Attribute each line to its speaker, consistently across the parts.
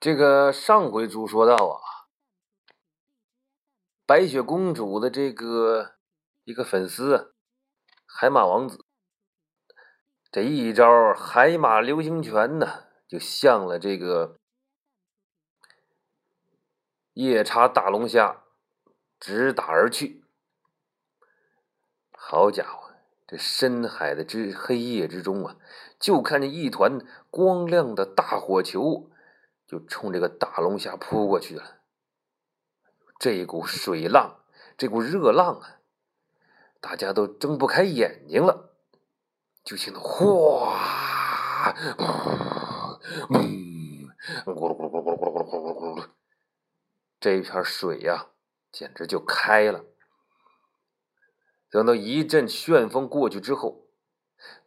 Speaker 1: 这个上回书说到啊，白雪公主的这个一个粉丝海马王子，这一招海马流星拳呢，就向了这个夜叉大龙虾直打而去。好家伙，这深海的之黑夜之中啊，就看见一团光亮的大火球。就冲这个大龙虾扑过去了，这一股水浪，这股热浪啊，大家都睁不开眼睛了。就听到哗，嗯，咕噜咕噜咕噜咕噜咕噜咕噜咕噜，这一片水呀，简直就开了。等到一阵旋风过去之后，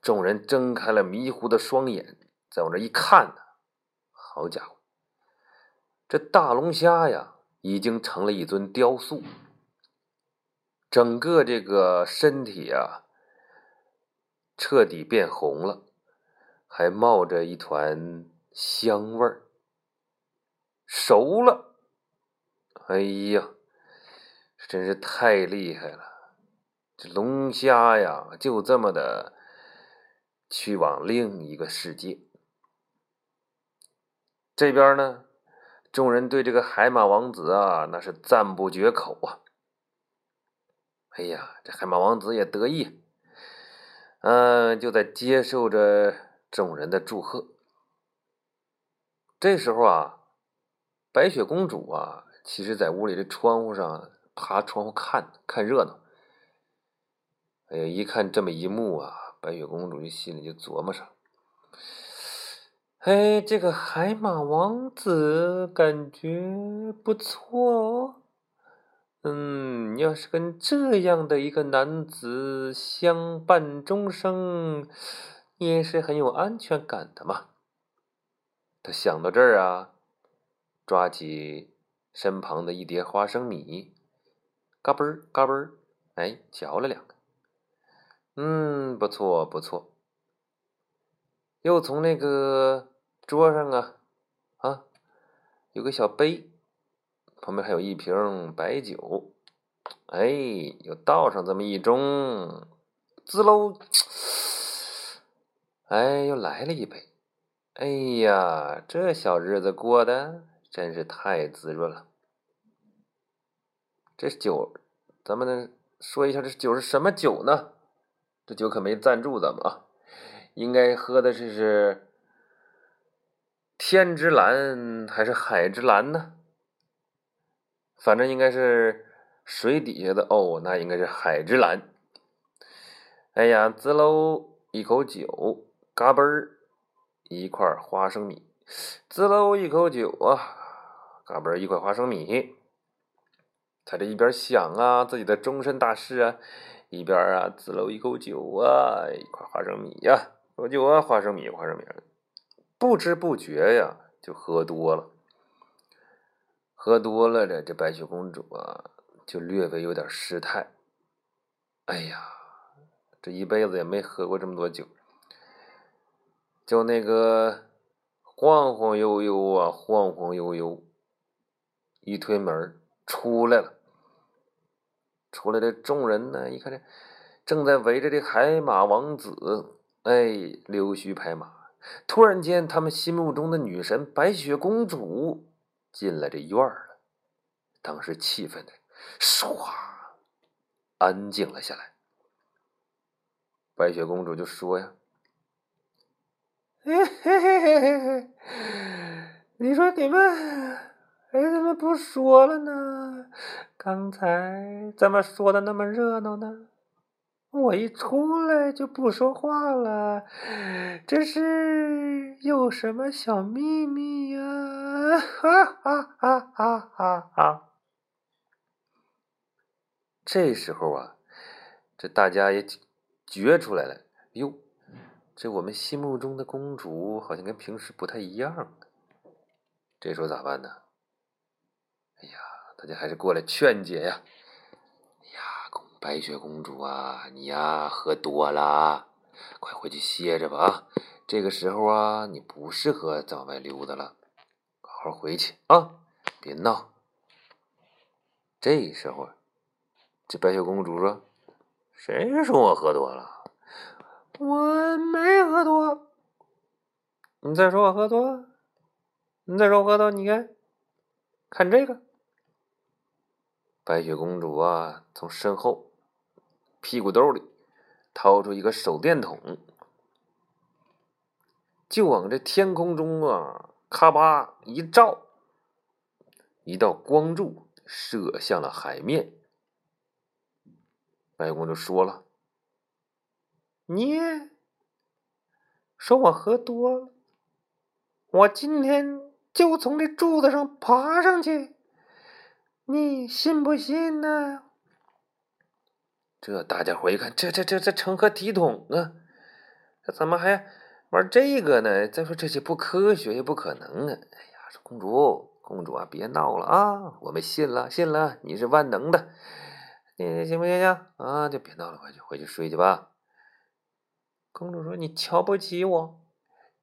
Speaker 1: 众人睁开了迷糊的双眼，再往这一看呢，好家伙！这大龙虾呀，已经成了一尊雕塑，整个这个身体啊，彻底变红了，还冒着一团香味儿，熟了。哎呀，真是太厉害了！这龙虾呀，就这么的去往另一个世界。这边呢？众人对这个海马王子啊，那是赞不绝口啊！哎呀，这海马王子也得意，嗯，就在接受着众人的祝贺。这时候啊，白雪公主啊，其实在屋里的窗户上爬窗户看看热闹。哎呀，一看这么一幕啊，白雪公主就心里就琢磨上。哎，这个海马王子感觉不错哦。嗯，要是跟这样的一个男子相伴终生，也是很有安全感的嘛。他想到这儿啊，抓起身旁的一碟花生米，嘎嘣儿嘎嘣儿，哎，嚼了两个。嗯，不错不错。又从那个。桌上啊，啊，有个小杯，旁边还有一瓶白酒，哎，又倒上这么一盅，滋喽，哎，又来了一杯，哎呀，这小日子过得真是太滋润了。这酒，咱们说一下，这酒是什么酒呢？这酒可没赞助咱们啊，应该喝的是是。天之蓝还是海之蓝呢？反正应该是水底下的哦，那应该是海之蓝。哎呀，滋喽一口酒，嘎嘣儿一块花生米，滋喽一口酒啊，嘎嘣儿一块花生米。他这一边想啊自己的终身大事啊，一边啊滋喽一口酒啊，一块花生米呀，喝酒啊，花生米，花生米。不知不觉呀，就喝多了。喝多了的这白雪公主啊，就略微有点失态。哎呀，这一辈子也没喝过这么多酒，就那个晃晃悠悠啊，晃晃悠悠，一推门出来了。出来的众人呢，一看这正在围着这海马王子，哎，溜须拍马。突然间，他们心目中的女神白雪公主进了这院儿了。当时气氛的唰，安静了下来。白雪公主就说：“呀，嘿嘿嘿嘿嘿，你说你们哎怎么不说了呢？刚才怎么说的那么热闹呢？”我一出来就不说话了，这是有什么小秘密呀？哈哈哈哈哈哈！这时候啊，这大家也觉出来了，哟，这我们心目中的公主好像跟平时不太一样。这时候咋办呢？哎呀，大家还是过来劝解呀。白雪公主啊，你呀喝多了，快回去歇着吧啊！这个时候啊，你不适合在外溜达了，好好回去啊，别闹。这时候，这白雪公主说：“谁说我喝多了？我没喝多。你再说我喝多，你再说我喝多，你看，看这个。”白雪公主啊，从身后屁股兜里掏出一个手电筒。就往这天空中啊，咔吧一照，一道光柱射向了海面。白公主说了：“你说我喝多了，我今天就从这柱子上爬上去，你信不信呢？”这大家伙一看，这这这这成何体统啊？这怎么还？玩这个呢？再说这些不科学，也不可能啊！哎呀，说公主，公主啊，别闹了啊！我们信了，信了，你是万能的，你行不行行啊？就别闹了，回去回去睡去吧。公主说：“你瞧不起我？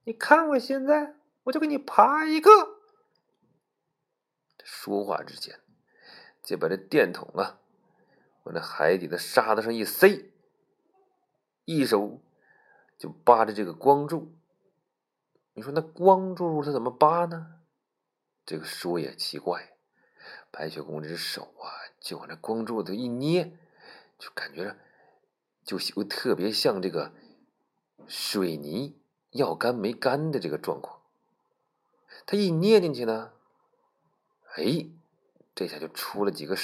Speaker 1: 你看我现在，我就给你爬一个。”说话之间，就把这电筒啊往那海底的沙子上一塞，一手。就扒着这个光柱，你说那光柱它怎么扒呢？这个说也奇怪，白雪公主这手啊，就往那光柱子一捏，就感觉着就就特别像这个水泥要干没干的这个状况。他一捏进去呢，哎，这下就出了几个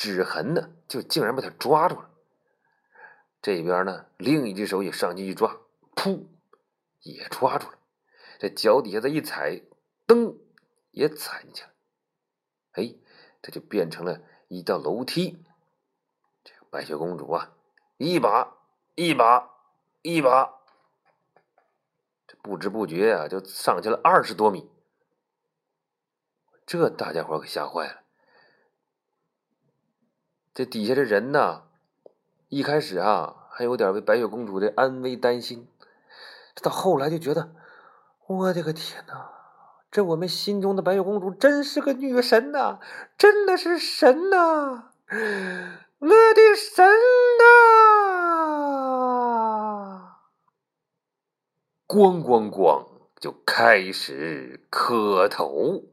Speaker 1: 指痕呢，就竟然把他抓住了。这边呢，另一只手也上去一抓。噗，也抓住了。这脚底下再一踩，噔，也踩进去了。哎，这就变成了一道楼梯。这个白雪公主啊，一把一把一把，这不知不觉啊，就上去了二十多米。这大家伙给吓坏了。这底下的人呢，一开始啊，还有点为白雪公主的安危担心。到后来就觉得，我的个天哪！这我们心中的白雪公主真是个女神呐，真的是神呐，我的神呐！咣咣咣，就开始磕头。